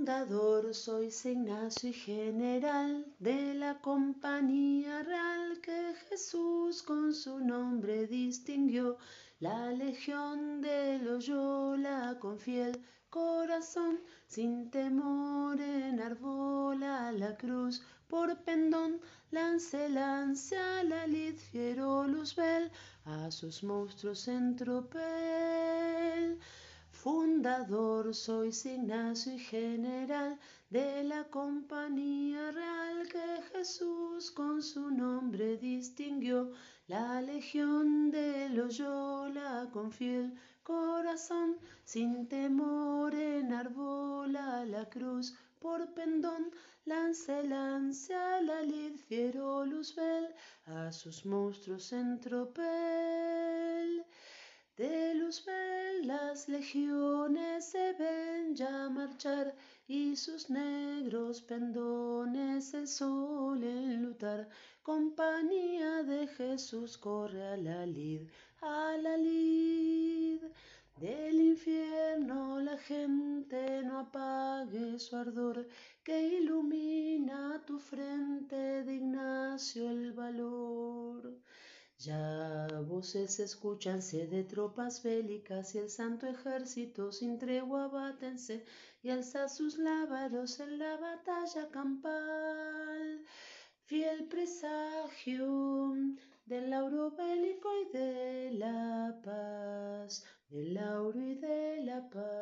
Fundador sois Ignacio y general de la compañía real que Jesús con su nombre distinguió. La legión de Loyola con fiel corazón, sin temor enarbola la cruz por pendón, lance, lance a la lid, fiero luzbel, a sus monstruos en tropel. Fundador sois Ignacio y general de la compañía real que Jesús con su nombre distinguió. La legión de Loyola con fiel corazón, sin temor enarbola la cruz por pendón, lance, lance a la lid, fiero luzbel, a sus monstruos en tropel. De Luzbel las legiones se ven ya marchar y sus negros pendones el sol enlutar. Compañía de Jesús corre a la lid, a la lid. Del infierno la gente no apague su ardor, que ilumina tu frente de Ignacio. Ya voces escúchanse de tropas bélicas y el santo ejército sin tregua bátense y alza sus lábaros en la batalla campal. Fiel presagio del lauro bélico y de la paz, del lauro y de la paz,